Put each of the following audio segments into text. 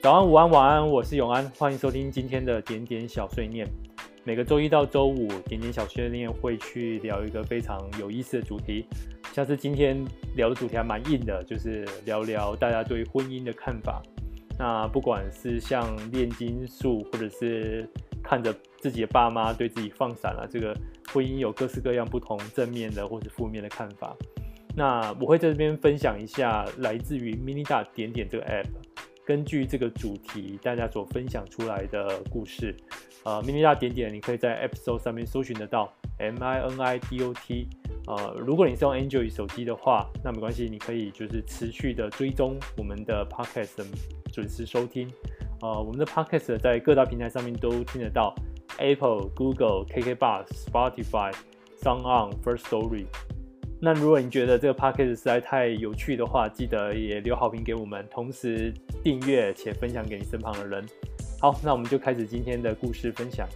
早安、午安、晚安，我是永安，欢迎收听今天的点点小碎念。每个周一到周五，点点小碎念会去聊一个非常有意思的主题。像是今天聊的主题还蛮硬的，就是聊聊大家对婚姻的看法。那不管是像炼金术，或者是看着自己的爸妈对自己放闪了，这个婚姻有各式各样不同正面的或是负面的看法。那我会在这边分享一下来自于 Minida 点点这个 App，根据这个主题大家所分享出来的故事。呃，Mini 大点点你可以在 App Store 上面搜寻得到 M I N I D O T。呃，如果你是用 Android 手机的话，那没关系，你可以就是持续的追踪我们的 Podcast 准时收听。呃，我们的 Podcast 在各大平台上面都听得到，Apple、Google、KKBox、Spotify、SoundOn、First Story。那如果你觉得这个 podcast 实在太有趣的话，记得也留好评给我们，同时订阅且分享给你身旁的人。好，那我们就开始今天的故事分享。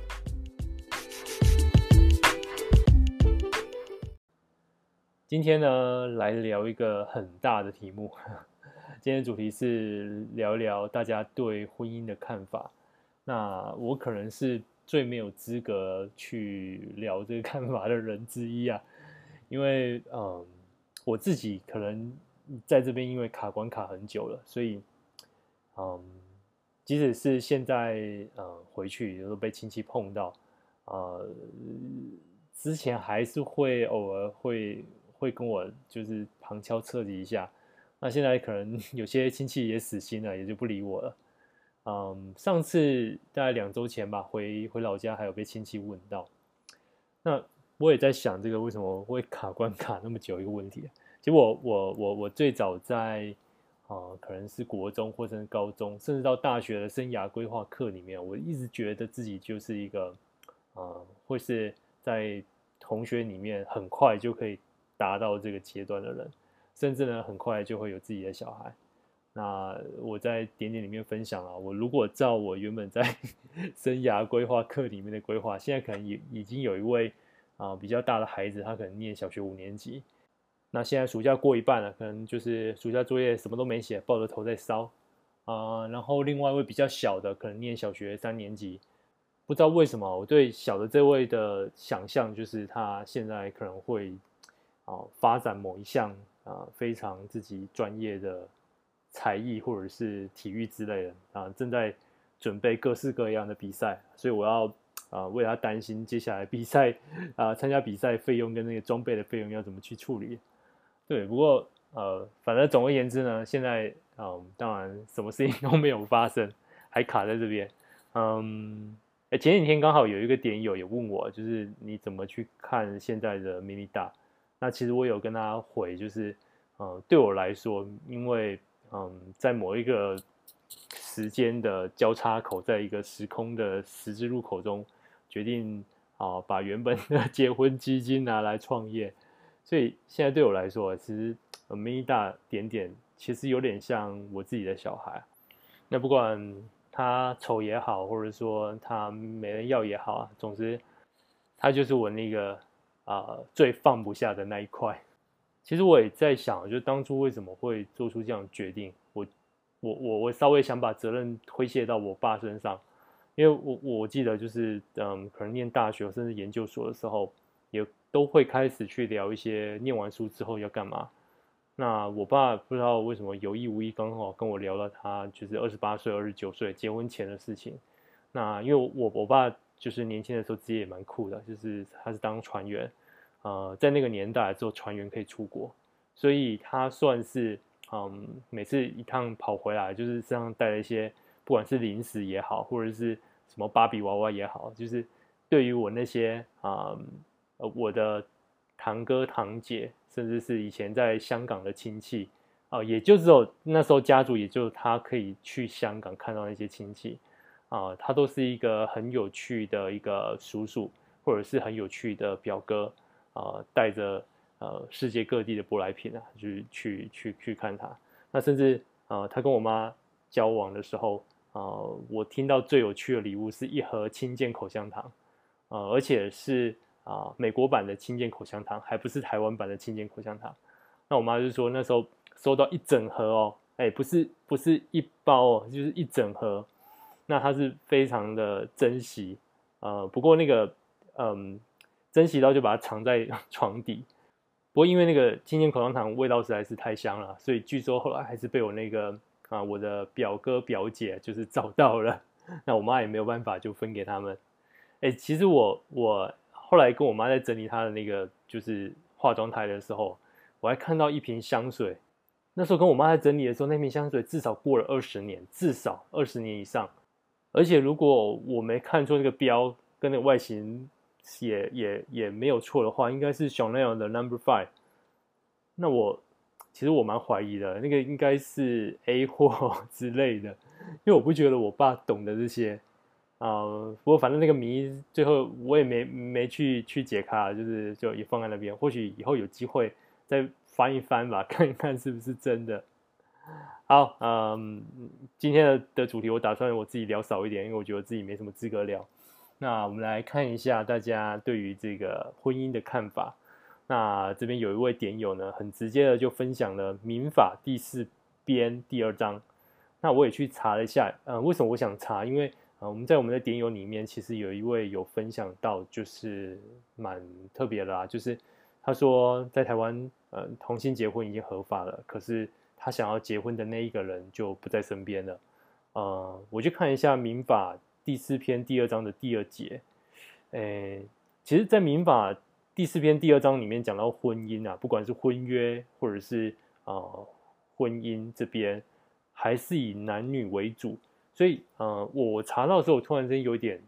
今天呢，来聊一个很大的题目。今天的主题是聊聊大家对婚姻的看法。那我可能是最没有资格去聊这个看法的人之一啊。因为嗯，我自己可能在这边因为卡关卡很久了，所以嗯，即使是现在嗯回去有时候被亲戚碰到，呃，之前还是会偶尔会会跟我就是旁敲侧击一下。那现在可能 有些亲戚也死心了，也就不理我了。嗯，上次大概两周前吧，回回老家还有被亲戚问到，那。我也在想这个为什么会卡关 卡那么久一个问题。其实我我我我最早在啊、可能是国中或者是高中，甚至到大学的生涯规划课里面，我一直觉得自己就是一个啊、会是在同学里面很快就可以达到这个阶段的人，甚至呢很快就会有自己的小孩。那我在点点里面分享了，我如果照我原本在 生涯规划课里面的规划，现在可能已已经有一位。啊，比较大的孩子，他可能念小学五年级。那现在暑假过一半了，可能就是暑假作业什么都没写，抱着头在烧啊。然后另外一位比较小的，可能念小学三年级。不知道为什么，我对小的这位的想象就是他现在可能会啊发展某一项啊非常自己专业的才艺或者是体育之类的啊，正在准备各式各样的比赛，所以我要。啊，为他担心接下来比赛 啊，参加比赛费用跟那个装备的费用要怎么去处理？对，不过呃，反正总而言之呢，现在嗯，当然什么事情都没有发生，还卡在这边。嗯，哎，前几天刚好有一个点友也问我，就是你怎么去看现在的 Minida？那其实我有跟他回，就是嗯，对我来说，因为嗯，在某一个时间的交叉口，在一个时空的十字路口中。决定啊，把原本的 结婚基金拿来创业，所以现在对我来说，其实 Amida 点点其实有点像我自己的小孩。那不管他丑也好，或者说他没人要也好啊，总之他就是我那个啊最放不下的那一块。其实我也在想，就当初为什么会做出这样决定，我我我我稍微想把责任推卸到我爸身上。因为我我记得就是嗯，可能念大学甚至研究所的时候，也都会开始去聊一些念完书之后要干嘛。那我爸不知道为什么有意无意刚好跟我聊了他就是二十八岁、二十九岁结婚前的事情。那因为我我爸就是年轻的时候职业也蛮酷的，就是他是当船员，呃，在那个年代做船员可以出国，所以他算是嗯，每次一趟跑回来就是身上带了一些。不管是零食也好，或者是什么芭比娃娃也好，就是对于我那些啊、呃，我的堂哥堂姐，甚至是以前在香港的亲戚啊、也就只有那时候家族，也就他可以去香港看到那些亲戚啊、他都是一个很有趣的一个叔叔，或者是很有趣的表哥啊、带着呃世界各地的舶来品啊，去去去去看他。那甚至啊、他跟我妈交往的时候。啊、呃，我听到最有趣的礼物是一盒清健口香糖，呃，而且是啊、美国版的清健口香糖，还不是台湾版的清健口香糖。那我妈就说那时候收到一整盒哦，哎，不是不是一包哦，就是一整盒。那他是非常的珍惜，呃，不过那个嗯，珍惜到就把它藏在 床底。不过因为那个青年口香糖味道实在是太香了，所以据说后来还是被我那个啊我的表哥表姐就是 找到了。那我妈也没有办法，就分给他们。哎，其实我我后来跟我妈在整理她的那个就是化妆台的时候，我还看到一瓶香水。那时候跟我妈在整理的时候，那瓶香水至少过了二十年，至少二十年以上。而且如果我没看错那个标跟那个外形也也也没有错的话，应该是 Chanel 的 Number Five。那我其实我蛮怀疑的，那个应该是 A 货 之类的。因为我不觉得我爸懂得这些啊、不过反正那个谜最后我也没没去去解开，就是就也放在那边，或许以后有机会再翻一翻吧，看一看是不是真的。好，嗯，今天的的主题我打算我自己聊少一点，因为我觉得自己没什么资格聊。那我们来看一下大家对于这个婚姻的看法。那这边有一位点友呢，很直接的就分享了民法第四编第二章。那我也去查了一下，呃，为什么我想查？因为呃，我们在我们的点友里面，其实有一位有分享到，就是蛮特别的啦，就是他说在台湾，呃，同性结婚已经合法了，可是他想要结婚的那一个人就不在身边了。呃，我去看一下民法第四篇第二章的第二节，诶，其实，在民法第四篇第二章里面讲到婚姻啊，不管是婚约或者是呃婚姻这边。还是以男女为主，所以呃，我查到的时候，突然间有点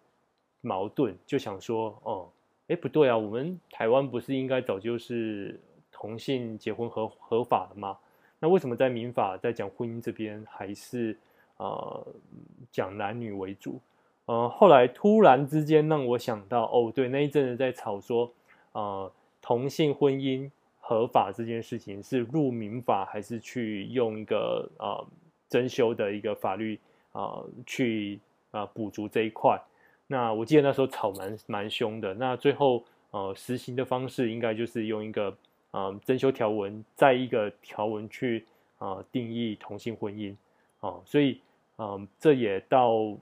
矛盾，就想说，哦，哎，不对啊，我们台湾不是应该早就是同性结婚合合法了吗？那为什么在民法在讲婚姻这边还是呃讲男女为主？呃，后来突然之间让我想到，哦，对，那一阵子在吵说，呃，同性婚姻合法这件事情是入民法还是去用一个呃。增修的一个法律啊、去啊、补足这一块。那我记得那时候吵蛮蛮凶的。那最后呃实行的方式应该就是用一个啊、呃、增修条文，再一个条文去啊、定义同性婚姻啊、所以嗯、这也到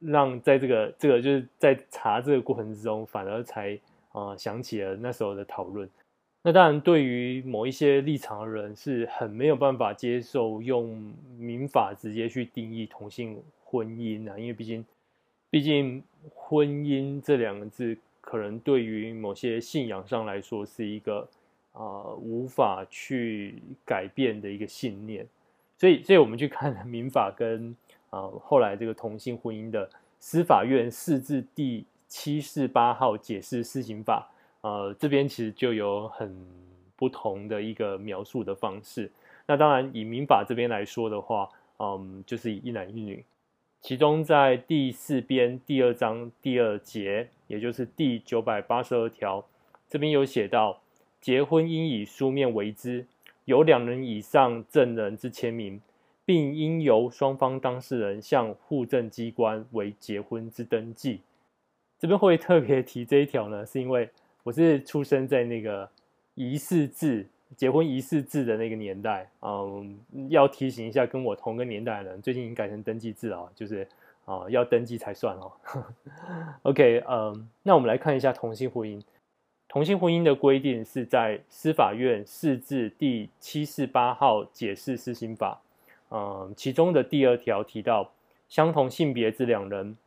让在这个这个就是在查这个过程之中，反而才、呃、想起了那时候的讨论。那当然，对于某一些立场的人是很没有办法接受用民法直接去定义同性婚姻啊，因为毕竟，毕竟婚姻这两个字可能对于某些信仰上来说是一个啊、无法去改变的一个信念，所以，所以我们去看民法跟啊、后来这个同性婚姻的司法院释字第七四八号解释施行法。呃，这边其实就有很不同的一个描述的方式。那当然，以民法这边来说的话，嗯，就是以一男一女。其中在第四编第二章第二节，也就是第九百八十二条，这边有写到，结婚应以书面为之，有两人以上证人之签名，并应由双方当事人向户政机关为结婚之登记。这边会特别提这一条呢，是因为。我是出生在那个仪式制结婚仪式制的那个年代，嗯，要提醒一下跟我同个年代的人，最近已经改成登记制了，就是啊，要登记才算哦。OK，嗯，那我们来看一下同性婚姻。同性婚姻的规定是在司法院释字第七四八号解释施行法，嗯，其中的第二条提到，相同性别之两人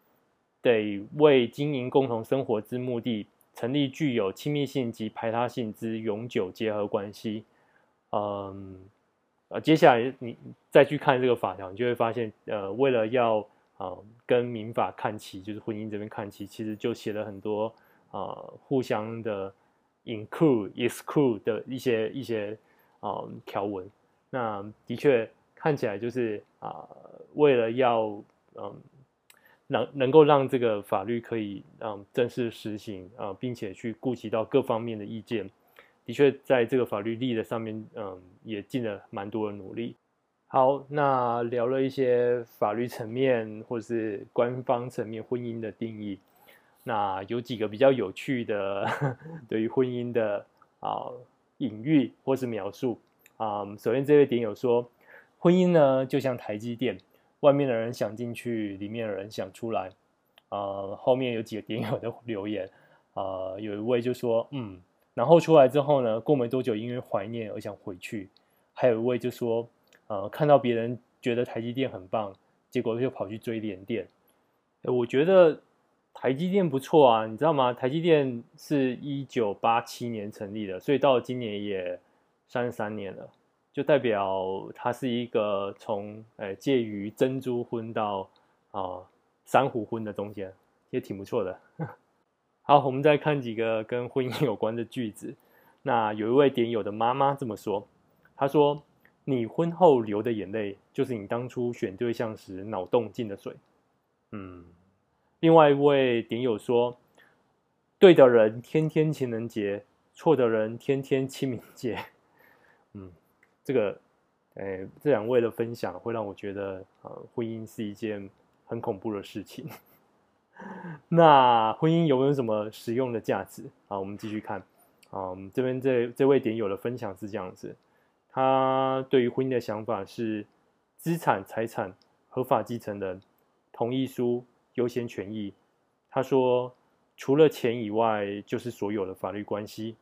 得为经营共同生活之目的。成立具有亲密性及排他性之永久结合关系，嗯，呃，接下来你再去看这个法条，你就会发现，呃，为了要啊、跟民法看齐，就是婚姻这边看齐，其实就写了很多啊、互相的 include exclude 的一些一些啊、条文。那的确看起来就是啊、为了要嗯。能能够让这个法律可以嗯正式实行啊、并且去顾及到各方面的意见，的确在这个法律立的上面，嗯，也尽了蛮多的努力。好，那聊了一些法律层面或是官方层面婚姻的定义，那有几个比较有趣的 对于婚姻的啊隐喻或是描述啊、首先，这位点友说，婚姻呢，就像台积电，外面的人想进去，里面的人想出来。啊、呃，后面有几个点友的留言，啊、呃，有一位就说，嗯，然后出来之后呢，过没多久，因为怀念而想回去。还有一位就说，呃，看到别人觉得台积电很棒，结果就跑去追联电。我觉得台积电不错啊，你知道吗？台积电是一九八七年成立的，所以到今年也三十三年了。就代表它是一个从诶介于珍珠婚到啊珊瑚婚的中间，也挺不错的。好，我们再看几个跟婚姻有关的句子。那有一位点友的妈妈这么说，她说：“你婚后流的眼泪，就是你当初选对象时脑洞进的水。”嗯。另外一位点友说：“对的人天天情人节，错的人天天清明节。”嗯。这个，诶，这两位的分享会让我觉得，呃，婚姻是一件很恐怖的事情。那婚姻有没有什么实用的价值？啊，我们继续看。嗯，这边这这位点友的分享是这样子，他对于婚姻的想法是：资产、财产、合法继承人、同意书、优先权益。他说，除了钱以外，就是所有的法律关系。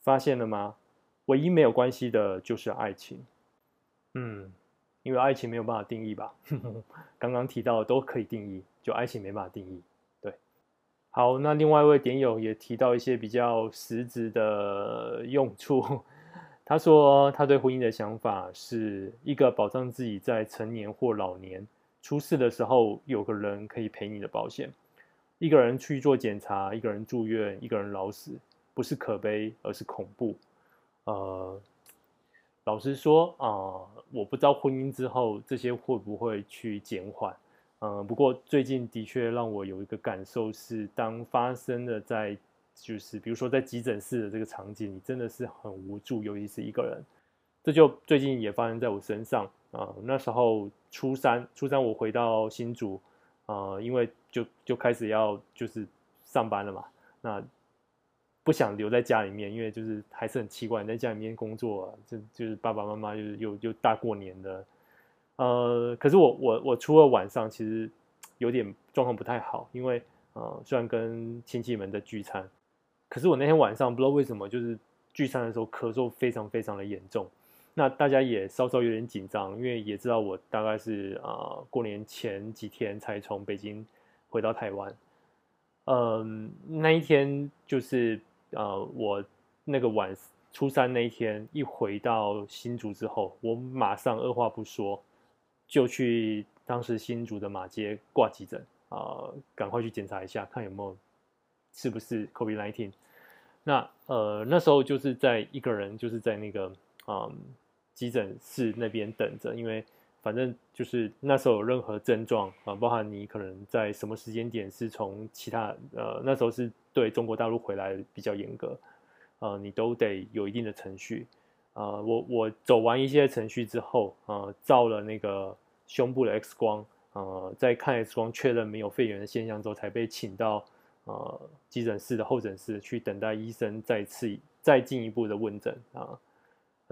发现了吗？唯一没有关系的就是爱情，嗯，因为爱情没有办法定义吧？刚刚提到的都可以定义，就爱情没办法定义。对，好，那另外一位点友也提到一些比较实质的用处。他说他对婚姻的想法是一个保障自己在成年或老年出事的时候有个人可以陪你的保险。一个人去做检查，一个人住院，一个人老死，不是可悲，而是恐怖。呃，老实说啊，我不知道婚姻之后这些会不会去减缓。呃，不过最近的确让我有一个感受是，当发生了在就是比如说在急诊室的这个场景，你真的是很无助，尤其是一个人。这就最近也发生在我身上啊，那时候初三，初三我回到新竹，呃，因为就就开始要就是上班了嘛，那。不想留在家里面，因为就是还是很奇怪，在家里面工作，就就是爸爸妈妈就是又又大过年的，呃，可是我我我初二晚上其实 有点状况不太好，因为呃虽然跟亲戚们在聚餐，可是我那天晚上不知道为什么就是聚餐的时候咳嗽非常非常的严重，那大家也稍稍有点紧张，因为也知道我大概是啊、呃、过年前几天才从北京回到台湾，嗯、那一天就是。呃，我那个晚初三那一天一回到新竹之后，我马上二话不说就去当时新竹的马街挂急诊啊，赶快去检查一下，看有没有是不是 COVID-19。那呃那时候就是在一个人就是在那个嗯、急诊室那边等着，因为反正就是那时候有任何症状啊，包含你可能在什么时间点是从其他呃那时候是。对中国大陆回来比较严格，呃，你都得有一定的程序，呃，我我走完一些程序之后，呃，照了那个胸部的 X 光，呃，在看 X 光确认没有肺炎的现象之后，才被请到呃急诊室的候诊室去等待医生再次再进一步的问诊啊，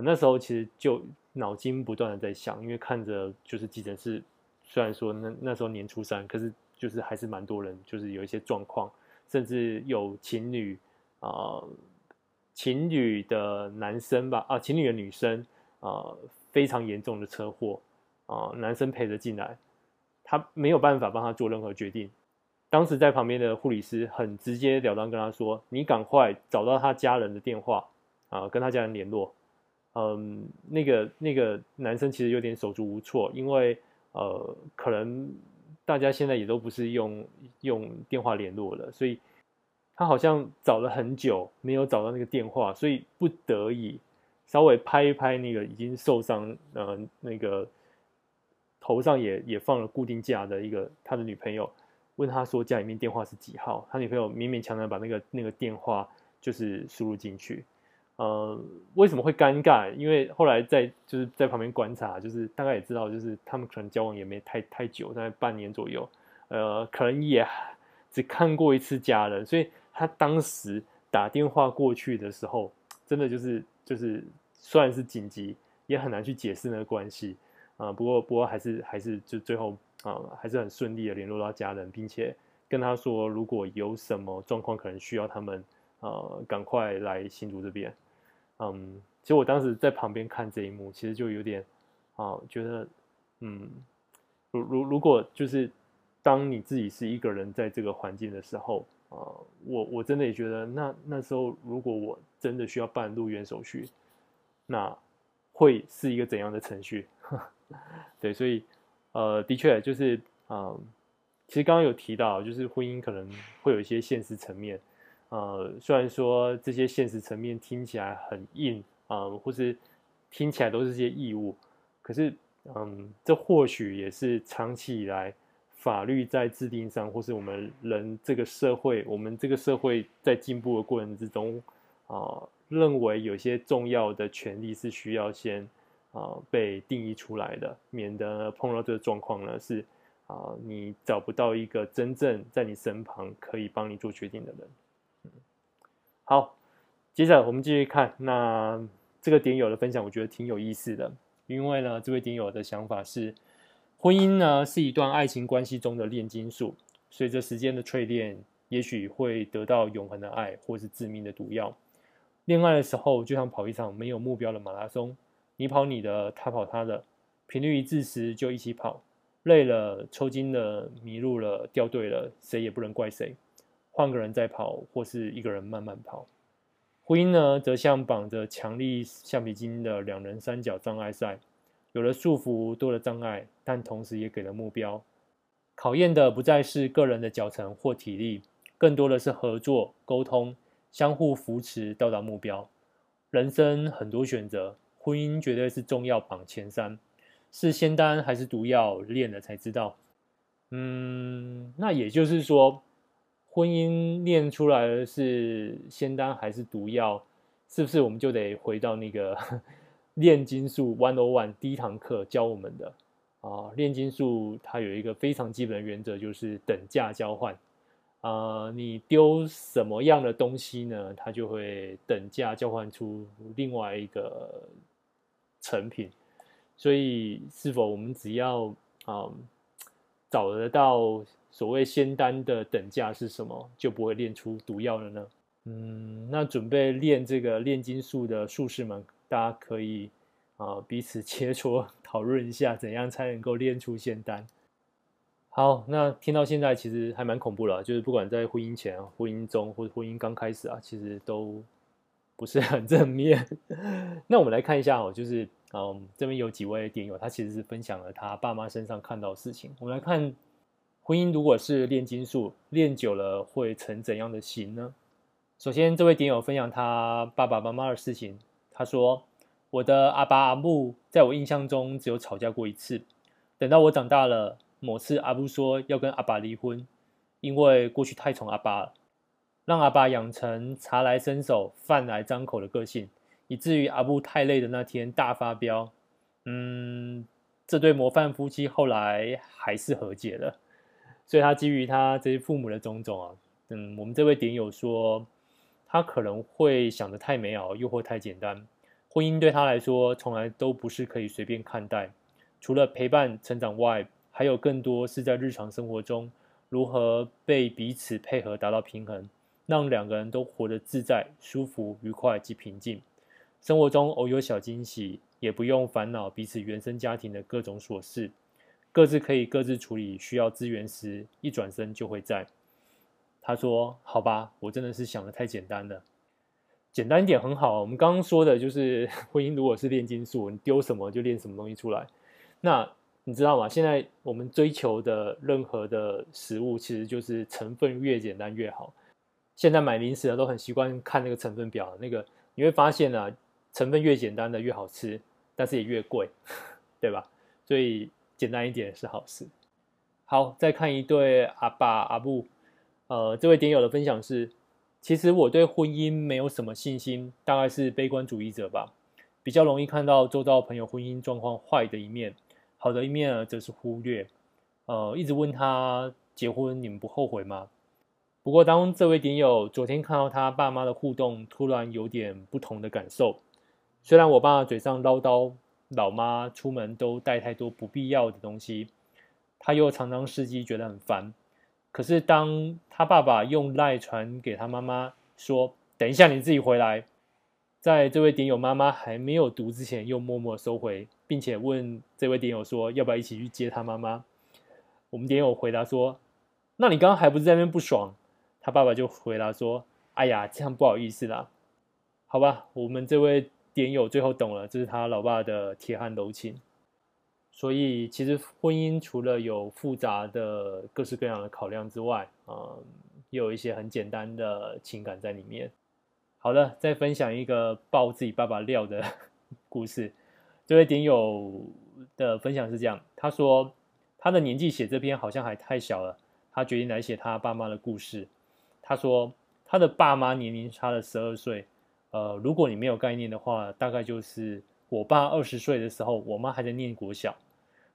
那时候其实就脑筋不断的在想，因为看着就是急诊室，虽然说那那时候年初三，可是就是还是蛮多人，就是有一些状况。甚至有情侣啊、呃，情侣的男生吧，啊，情侣的女生啊、呃，非常严重的车祸啊、男生陪着进来，他没有办法帮他做任何决定。当时在旁边的护理师很直接了当跟他说：“你赶快找到他家人的电话啊、跟他家人联络。”嗯，那个那个男生其实有点手足无措，因为呃，可能。大家现在也都不是用用电话联络了，所以他好像找了很久没有找到那个电话，所以不得已稍微拍一拍那个已经受伤呃那个头上也也放了固定架的一个他的女朋友，问他说家里面电话是几号？他女朋友勉勉强强把那个那个电话就是输入进去。呃，为什么会尴尬？因为后来在就是在旁边观察，就是大概也知道，就是他们可能交往也没太太久，大概半年左右，呃，可能也只看过一次家人，所以他当时打电话过去的时候，真的就是就是虽然是紧急，也很难去解释那个关系。啊，不过不过还是还是就最后啊还是很顺利的联络到家人，并且跟他说如果有什么状况可能需要他们呃赶快来新竹这边。嗯，其实我当时在旁边看这一幕，其实就有点啊觉得嗯，如如如果就是当你自己是一个人在这个环境的时候啊，我我真的也觉得那那时候如果我真的需要办入园手续，那会是一个怎样的程序？对，所以，呃，的确就是，嗯、其实刚刚有提到，就是婚姻可能会有一些现实层面，呃，虽然说这些现实层面听起来很硬啊、或是听起来都是些义务，可是，嗯、这或许也是长期以来法律在制定上，或是我们人这个社会，我们这个社会在进步的过程之中，啊、认为有些重要的权利是需要先。啊，被定义出来的，免得碰到这个状况呢，是啊，你找不到一个真正在你身旁可以帮你做决定的人。好，接着我们继续看，那这个点友的分享，我觉得挺有意思的，因为呢，这位点友的想法是，婚姻呢是一段爱情关系中的炼金术，随着时间的淬炼，也许会得到永恒的爱，或是致命的毒药。恋爱的时候，就像跑一场没有目标的马拉松。你跑你的，他跑他的，频率一致时就一起跑，累了、抽筋了、迷路了、掉队了，谁也不能怪谁。换个人再跑，或是一个人慢慢跑。婚姻呢，则像绑着强力橡皮筋的两人三角障碍赛，有了束缚，多了障碍，但同时也给了目标。考验的不再是个人的脚程或体力，更多的是合作、沟通、相互扶持，到达目标。人生很多选择。婚姻绝对是重要榜前三，是仙丹还是毒药，练了才知道。嗯，那也就是说，婚姻练出来的是仙丹还是毒药，是不是我们就得回到那个 炼金术 One O One 第一堂课教我们的啊？炼金术它有一个非常基本的原则，就是等价交换。啊，你丢什么样的东西呢？它就会等价交换出另外一个。成品，所以是否我们只要啊、找得到所谓仙丹的等价是什么，就不会炼出毒药了呢？嗯，那准备练这个炼金术的术士们，大家可以啊彼此切磋讨论一下，怎样才能够炼出仙丹。好，那听到现在其实还蛮恐怖了，就是不管在婚姻前、婚姻中或者婚姻刚开始啊，其实都。不是很正面，那我们来看一下哦，就是嗯，这边有几位点友，他其实是分享了他爸妈身上看到的事情。我们来看，婚姻如果是炼金术，炼久了会成怎样的形呢？首先，这位点友分享他爸爸妈妈的事情，他说：“我的阿爸阿母在我印象中只有吵架过一次，等到我长大了，某次阿木说要跟阿爸离婚，因为过去太宠阿爸了。”让阿爸养成茶来伸手、饭来张口的个性，以至于阿布太累的那天大发飙。嗯，这对模范夫妻后来还是和解了。所以他基于他这些父母的种种啊，嗯，我们这位点友说，他可能会想得太美好，又或太简单。婚姻对他来说，从来都不是可以随便看待。除了陪伴成长外，还有更多是在日常生活中如何被彼此配合达到平衡。让两个人都活得自在、舒服、愉快及平静。生活中偶有小惊喜，也不用烦恼彼此原生家庭的各种琐事，各自可以各自处理。需要资源时，一转身就会在。他说：“好吧，我真的是想得太简单了。简单一点很好。我们刚刚说的就是 婚姻，如果是炼金术，你丢什么就炼什么东西出来。那你知道吗？现在我们追求的任何的食物，其实就是成分越简单越好。”现在买零食的都很习惯看那个成分表，那个你会发现啊，成分越简单的越好吃，但是也越贵，对吧？所以简单一点是好事。好，再看一对阿爸阿母，呃，这位点友的分享是：其实我对婚姻没有什么信心，大概是悲观主义者吧，比较容易看到周遭朋友婚姻状况坏的一面，好的一面呢则是忽略。呃，一直问他结婚你们不后悔吗？不过，当这位点友昨天看到他爸妈的互动，突然有点不同的感受。虽然我爸嘴上唠叨老妈出门都带太多不必要的东西，他又常常司机觉得很烦。可是当他爸爸用赖传给他妈妈说：“等一下你自己回来。”在这位点友妈妈还没有读之前，又默默收回，并且问这位点友说：“要不要一起去接他妈妈？”我们点友回答说：“那你刚刚还不是在那边不爽？”他爸爸就回答说：“哎呀，这样不好意思啦。”好吧，我们这位点友最后懂了，这是他老爸的铁汉柔情。所以，其实婚姻除了有复杂的各式各样的考量之外，嗯，也有一些很简单的情感在里面。好的，再分享一个爆自己爸爸料的 故事。这位点友的分享是这样：他说，他的年纪写这篇好像还太小了，他决定来写他爸妈的故事。他说，他的爸妈年龄差了十二岁。呃，如果你没有概念的话，大概就是我爸二十岁的时候，我妈还在念国小，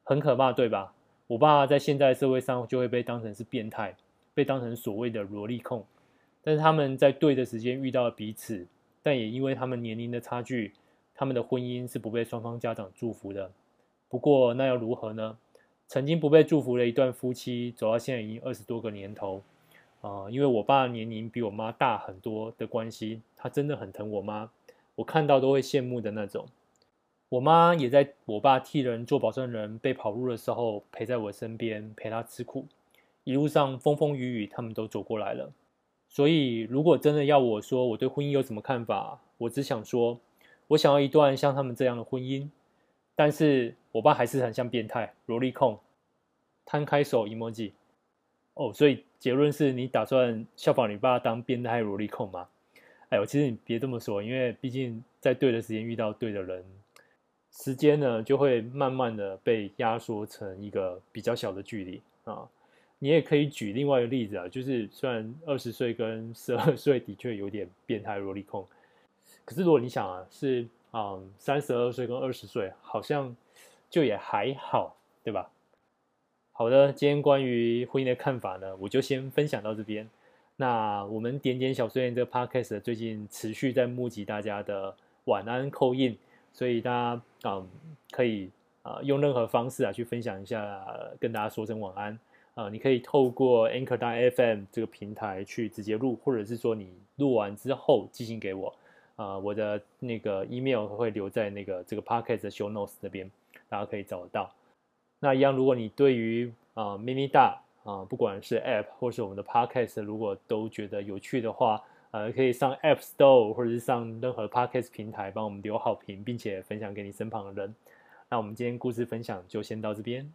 很可怕，对吧？我爸在现在社会上就会被当成是变态，被当成所谓的萝莉控。但是他们在对的时间遇到了彼此，但也因为他们年龄的差距，他们的婚姻是不被双方家长祝福的。不过那又如何呢？曾经不被祝福的一段夫妻，走到现在已经二十多个年头。啊、因为我爸年龄比我妈大很多的关系，他真的很疼我妈，我看到都会羡慕的那种。我妈也在我爸替人做保证人被跑路的时候陪在我身边，陪他吃苦，一路上风风雨雨他们都走过来了。所以，如果真的要我说我对婚姻有什么看法，我只想说，我想要一段像他们这样的婚姻。但是我爸还是很像变态，萝莉控，摊开手 emoji。哦，所以结论是你打算效仿你爸当变态萝莉控吗？哎呦，其实你别这么说，因为毕竟在对的时间遇到对的人，时间呢就会慢慢的被压缩成一个比较小的距离啊。你也可以举另外一个例子啊，就是虽然二十岁跟十二岁的确有点变态萝莉控，可是如果你想啊，是啊三十二岁跟二十岁，好像就也还好，对吧？好的，今天关于婚姻的看法呢，我就先分享到这边。那我们点点小碎念这个 podcast 最近持续在募集大家的晚安扣印所以大家啊可以啊、用任何方式啊去分享一下、跟大家说声晚安啊、你可以透过 Anchor.fm 这个平台去直接录，或者是说你录完之后寄信给我啊、我的那个 email 会留在那个这个 podcast 的 show notes 这边，大家可以找得到。那一样，如果你对于啊 Mini 大啊，不管是 App 或是我们的 Podcast，如果都觉得有趣的话，呃，可以上 App Store 或者是上任何 Podcast 平台帮我们留好评，并且分享给你身旁的人。那我们今天故事分享就先到这边。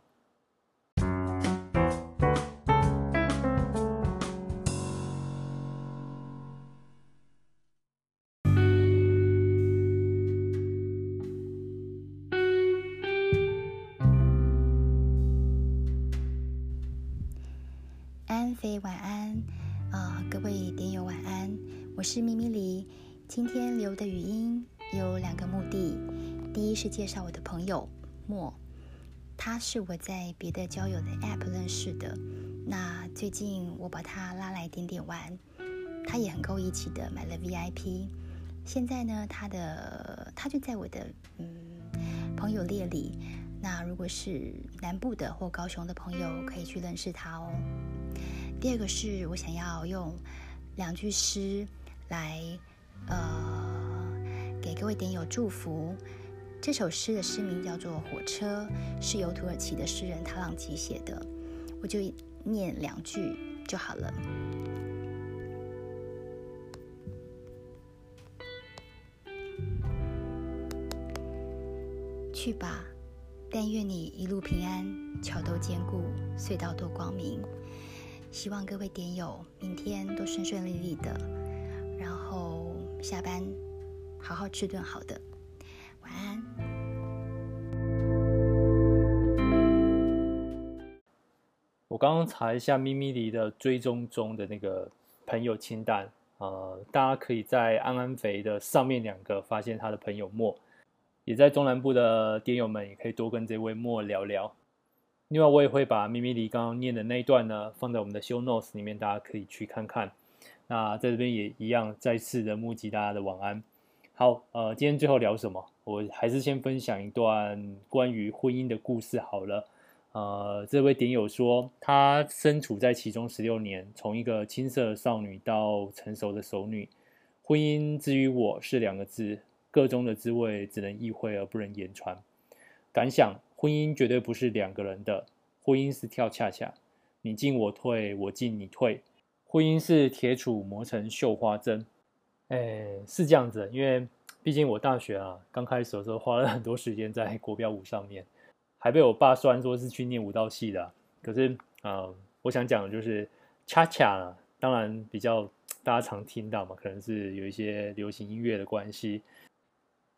绍我的朋友莫，他是我在别的交友的 App 认识的。那最近我把他拉来点点玩，他也很够义气的买了 VIP。现在呢，他的他就在我的嗯朋友列里。那如果是南部的或高雄的朋友，可以去认识他哦。第二个是我想要用两句诗来，呃，给各位点友祝福。这首诗的诗名叫做《火车》，是由土耳其的诗人塔朗吉写的。我就念两句就好了。去吧，但愿你一路平安，桥都坚固，隧道都光明。希望各位点友明天都顺顺利利的，然后下班好好吃顿好的，我刚刚查一下咪咪梨的追踪中的那个朋友清单，呃，大家可以在安安肥的上面两个发现他的朋友莫，也在中南部的点友们也可以多跟这位莫聊聊。另外，我也会把咪咪梨刚刚念的那一段呢，放在我们的 show notes 里面，大家可以去看看。那在这边也一样，再次的募集大家的晚安。好，呃，今天最后聊什么？我还是先分享一段关于婚姻的故事好了。呃，这位点友说，他身处在其中十六年，从一个青涩少女到成熟的熟女，婚姻之于我是两个字，个中的滋味只能意会而不能言传。感想：婚姻绝对不是两个人的，婚姻是跳恰恰，你进我退，我进你退。婚姻是铁杵磨成绣花针，哎，是这样子。因为毕竟我大学啊，刚开始的时候花了很多时间在国标舞上面，还被我爸酸说是去念舞蹈系的。可是啊，呃，我想讲的就是恰恰啊，当然比较大家常听到嘛，可能是有一些流行音乐的关系。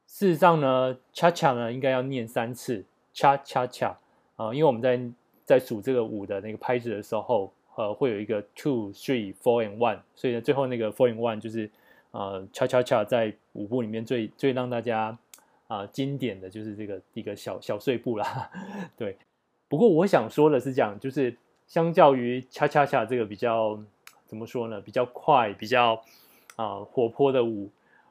事实上呢，恰恰呢应该要念三次，恰恰恰啊，因为我们在在数这个五的那个拍子的时候。呃，会有一个 two three four and one，所以呢，最后那个 four and one 就是呃，恰恰恰在舞步里面最最让大家啊、经典的就是这个一个小小碎步啦。对，不过我想说的是这样，就是相较于恰恰恰这个比较怎么说呢，比较快、比较啊、活泼的舞，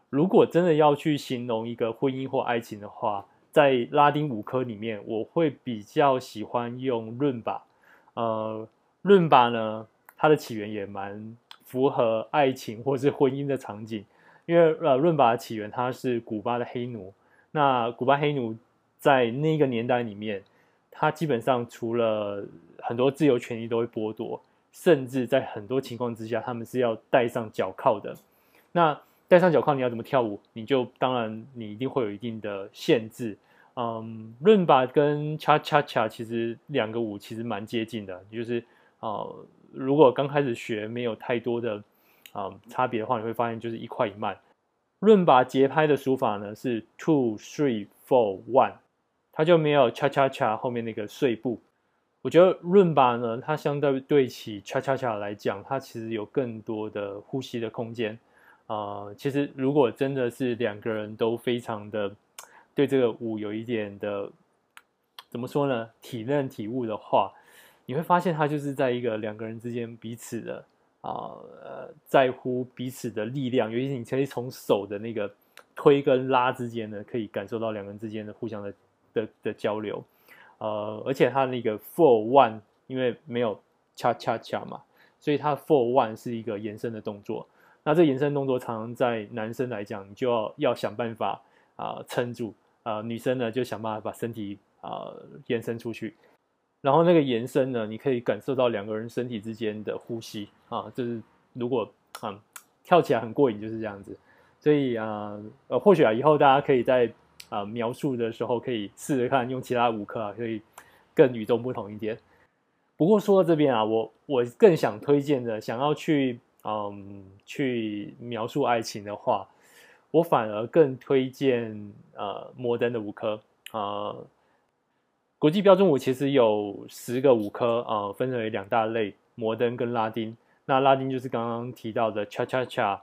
如果真的要去形容一个婚姻或爱情的话，在拉丁舞科里面，我会比较喜欢用伦巴，呃。伦巴呢，它的起源也蛮符合爱情或是婚姻的场景，因为呃，伦巴的起源它是古巴的黑奴，那古巴黑奴在那个年代里面，他基本上除了很多自由权利都会剥夺，甚至在很多情况之下，他们是要戴上脚铐的。那戴上脚铐，你要怎么跳舞？你就当然你一定会有一定的限制。嗯，伦巴跟恰恰恰其实两个舞其实蛮接近的，就是。啊、呃，如果刚开始学没有太多的啊、差别的话，你会发现就是一快一慢。伦巴节拍的数法呢是 two three four one，它就没有恰恰恰后面那个碎步。我觉得伦巴呢，它相对对起恰恰恰来讲，它其实有更多的呼吸的空间。啊、其实如果真的是两个人都非常的 对这个舞有一点的 怎么说呢，体认体悟的话。你会发现，它就是在一个两个人之间彼此的啊呃在乎彼此的力量，尤其是你可以从手的那个推跟拉之间呢，可以感受到两个人之间的互相的的的交流。呃，而且他那个 four one 因为没有恰恰恰嘛，所以他 four one 是一个延伸的动作。那这延伸动作常常在男生来讲，你就要要想办法啊、撑住啊、女生呢就想办法把身体啊、延伸出去。然后那个延伸呢，你可以感受到两个人身体之间的呼吸啊，就是如果啊跳起来很过瘾，就是这样子。所以啊，呃，或许啊，以后大家可以在啊描述的时候，可以试着看用其他舞科啊，可以更与众不同一点。不过说到这边啊，我我更想推荐的，想要去嗯去描述爱情的话，我反而更推荐呃摩登的舞科啊。国际标准舞其实有十个舞科啊、呃，分为两大类：摩登跟拉丁。那拉丁就是刚刚提到的恰恰恰、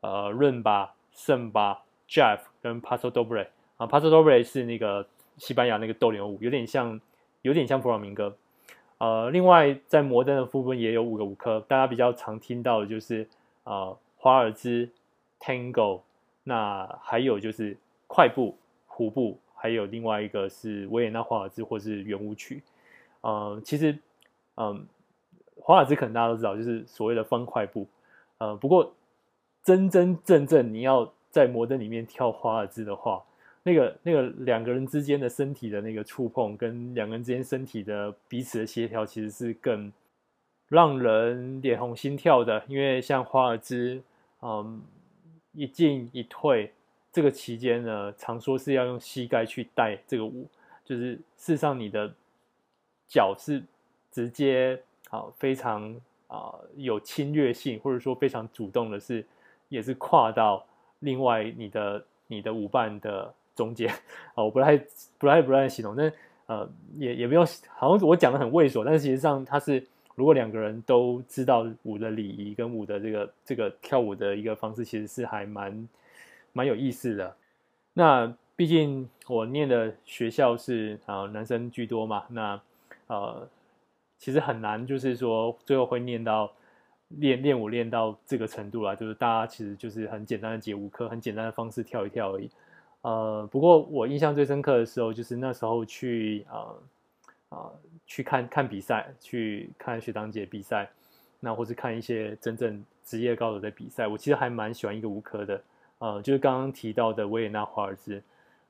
呃，伦巴、圣巴、Jive 跟 Paso Doble 啊。Paso Doble 是那个西班牙那个斗牛舞，有点像，有点像弗朗明哥。呃，另外在摩登的部分也有五个舞科，大家比较常听到的就是呃华尔兹、Tango，那还有就是快步、胡步。还有另外一个是维也纳华尔兹或是圆舞曲，呃，其实，嗯，华尔兹可能大家都知道，就是所谓的方块步，呃，不过真真正正你要在摩登里面跳华尔兹的话，那个那个两个人之间的身体的那个触碰，跟两个人之间身体的彼此的协调，其实是更让人脸红心跳的，因为像华尔兹，嗯，一进一退。这个期间呢，常说是要用膝盖去带这个舞，就是事实上你的脚是直接啊非常啊有侵略性，或者说非常主动的是，也是跨到另外你的你的舞伴的中间啊，我不太不太不太形容，那呃也也没有好像我讲的很猥琐，但是实际上它是如果两个人都知道舞的礼仪跟舞的这个这个跳舞的一个方式，其实是还蛮。蛮有意思的，那毕竟我念的学校是啊男生居多嘛，那呃其实很难，就是说最后会念到练练舞练到这个程度啦，就是大家其实就是很简单的街舞课，很简单的方式跳一跳而已。呃，不过我印象最深刻的时候，就是那时候去啊啊、去看看比赛，去看学长姐比赛，那或是看一些真正职业高手的比赛，我其实还蛮喜欢一个舞科的，呃，就是刚刚提到的维也纳华尔兹。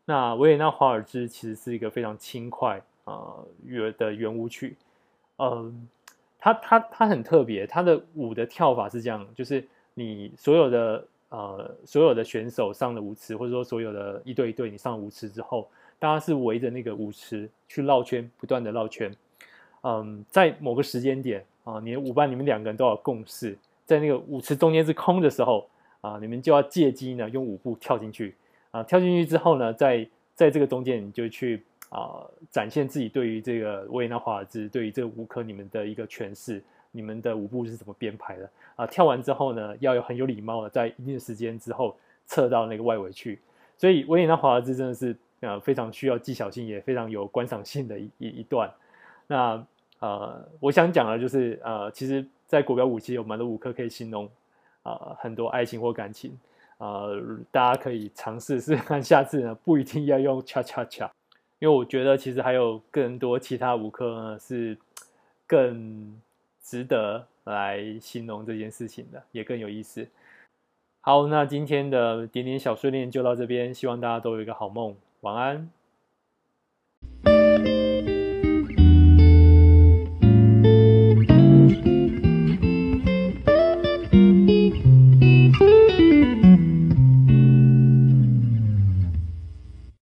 那维也纳华尔兹其实是一个非常轻快啊乐的圆舞曲，嗯、呃，它它它很特别，它的舞的跳法是这样，就是你所有的。呃，所有的选手上了舞池，或者说所有的一对一对，你上了舞池之后，大家是围着那个舞池去绕圈，不断的绕圈。嗯，在某个时间点啊，你的舞伴你们两个人都有共识，在那个舞池中间是空的时候啊，你们就要借机呢用舞步跳进去啊，跳进去之后呢，在在这个中间你就去啊展现自己对于这个维也纳华尔兹对于这个舞科你们的一个诠释。你们的舞步是怎么编排的啊？跳完之后呢，要有很有礼貌的，在一定的时间之后撤到那个外围去。所以维也纳华尔兹真的是呃非常需要技巧性，也非常有观赏性的一一一段。那呃，我想讲的就是呃，其实，在国标舞其实有蛮多舞科可以形容、呃，很多爱情或感情啊、呃，大家可以尝试试看。下次呢，不一定要用恰恰恰，因为我觉得其实还有更多其他五科呢是更。值得来形容这件事情的，也更有意思。好，那今天的点点小碎念就到这边，希望大家都有一个好梦，晚安。